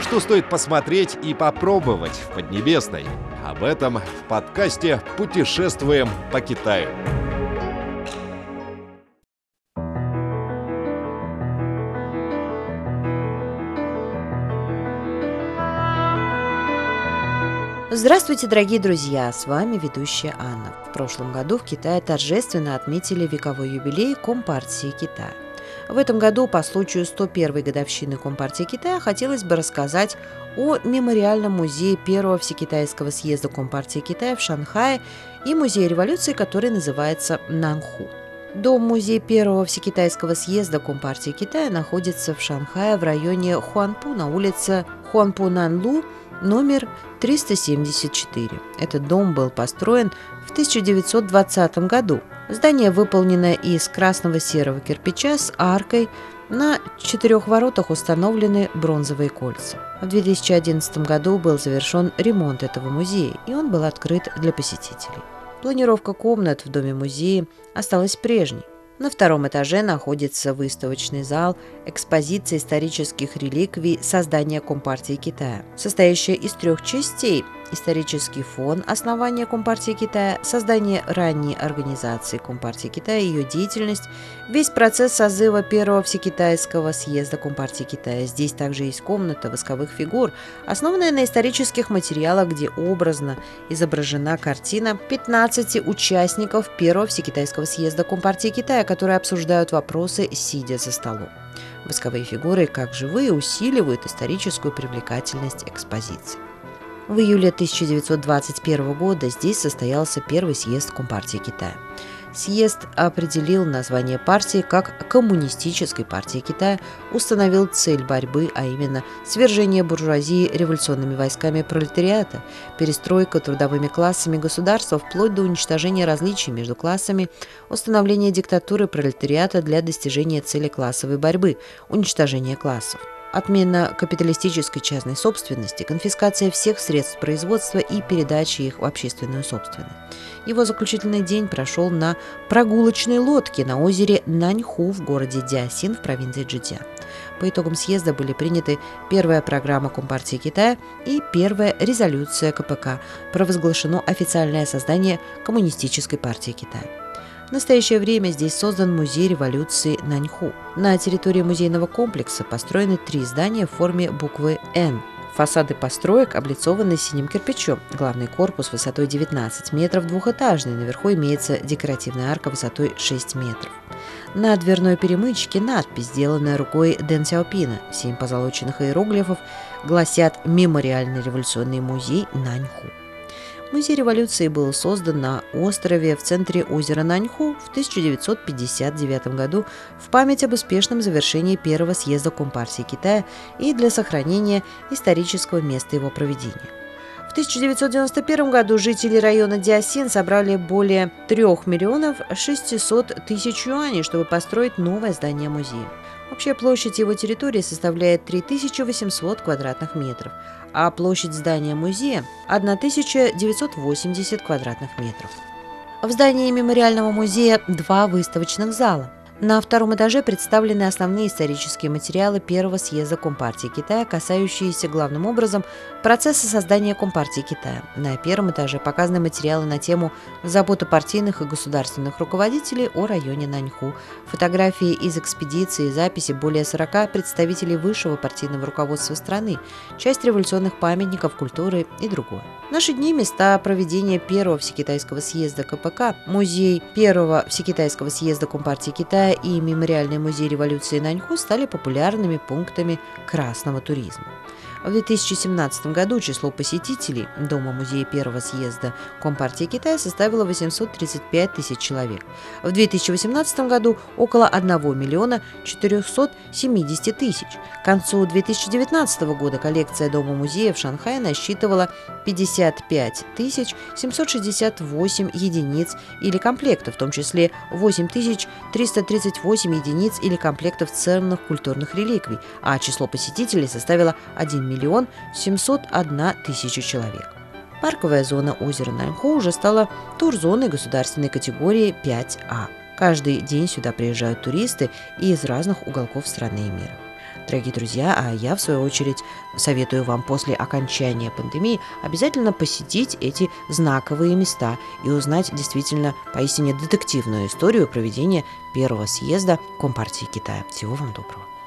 Что стоит посмотреть и попробовать в Поднебесной? Об этом в подкасте «Путешествуем по Китаю». Здравствуйте, дорогие друзья! С вами ведущая Анна. В прошлом году в Китае торжественно отметили вековой юбилей Компартии Китая. В этом году по случаю 101-й годовщины Компартии Китая хотелось бы рассказать о мемориальном музее Первого Всекитайского съезда Компартии Китая в Шанхае и музее революции, который называется Нанху. Дом-музей Первого Всекитайского съезда Компартии Китая находится в Шанхае в районе Хуанпу на улице Хуанпу-Нанлу номер 374. Этот дом был построен в 1920 году. Здание выполнено из красного серого кирпича с аркой, на четырех воротах установлены бронзовые кольца. В 2011 году был завершен ремонт этого музея, и он был открыт для посетителей. Планировка комнат в доме-музее осталась прежней. На втором этаже находится выставочный зал экспозиции исторических реликвий создания Компартии Китая, состоящая из трех частей – исторический фон основания Компартии Китая, создание ранней организации Компартии Китая, ее деятельность, весь процесс созыва первого Всекитайского съезда Компартии Китая. Здесь также есть комната восковых фигур, основанная на исторических материалах, где образно изображена картина 15 участников первого Всекитайского съезда Компартии Китая, которые обсуждают вопросы, сидя за столом. Восковые фигуры, как живые, усиливают историческую привлекательность экспозиции. В июле 1921 года здесь состоялся первый съезд Компартии Китая. Съезд определил название партии как Коммунистической партии Китая, установил цель борьбы, а именно свержение буржуазии революционными войсками пролетариата, перестройка трудовыми классами государства вплоть до уничтожения различий между классами, установление диктатуры пролетариата для достижения цели классовой борьбы, уничтожения классов отмена капиталистической частной собственности, конфискация всех средств производства и передача их в общественную собственность. Его заключительный день прошел на прогулочной лодке на озере Наньху в городе Диасин в провинции Джидзя. По итогам съезда были приняты первая программа Компартии Китая и первая резолюция КПК. Провозглашено официальное создание Коммунистической партии Китая. В настоящее время здесь создан музей революции Наньху. На территории музейного комплекса построены три здания в форме буквы «Н». Фасады построек облицованы синим кирпичом. Главный корпус высотой 19 метров двухэтажный. Наверху имеется декоративная арка высотой 6 метров. На дверной перемычке надпись, сделанная рукой Дэн Сяопина. Семь позолоченных иероглифов гласят «Мемориальный революционный музей Наньху». Музей революции был создан на острове в центре озера Наньху в 1959 году в память об успешном завершении первого съезда Компартии Китая и для сохранения исторического места его проведения. В 1991 году жители района Диасин собрали более 3 миллионов 600 тысяч юаней, чтобы построить новое здание музея. Общая площадь его территории составляет 3800 квадратных метров, а площадь здания музея – 1980 квадратных метров. В здании мемориального музея два выставочных зала – на втором этаже представлены основные исторические материалы первого съезда Компартии Китая, касающиеся главным образом процесса создания Компартии Китая. На первом этаже показаны материалы на тему заботы партийных и государственных руководителей о районе Наньху, фотографии из экспедиции записи более 40 представителей высшего партийного руководства страны, часть революционных памятников культуры и другое. В наши дни места проведения первого Всекитайского съезда КПК, музей первого Всекитайского съезда Компартии Китая и Мемориальный музей революции Наньху стали популярными пунктами красного туризма. В 2017 году число посетителей Дома-музея первого съезда Компартии Китая составило 835 тысяч человек. В 2018 году около 1 миллиона 470 тысяч. К концу 2019 года коллекция Дома-музея в Шанхае насчитывала 55 тысяч 768 единиц или комплектов, в том числе 8 тысяч 338 единиц или комплектов ценных культурных реликвий, а число посетителей составило 1 миллион 701 тысяча человек. Парковая зона озера Наньхо уже стала турзоной государственной категории 5А. Каждый день сюда приезжают туристы из разных уголков страны и мира. Дорогие друзья, а я, в свою очередь, советую вам после окончания пандемии обязательно посетить эти знаковые места и узнать действительно поистине детективную историю проведения первого съезда Компартии Китая. Всего вам доброго.